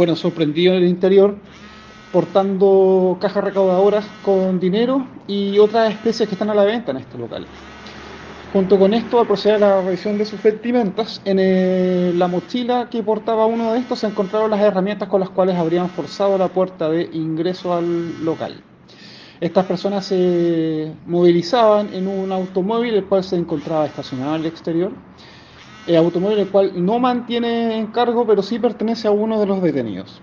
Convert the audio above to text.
fueron sorprendidos en el interior portando cajas recaudadoras con dinero y otras especies que están a la venta en este local. Junto con esto, al proceder a la revisión de sus vestimentas, en la mochila que portaba uno de estos se encontraron las herramientas con las cuales habrían forzado la puerta de ingreso al local. Estas personas se movilizaban en un automóvil el cual se encontraba estacionado el exterior, el automóvil el cual no mantiene encargo pero sí pertenece a uno de los detenidos.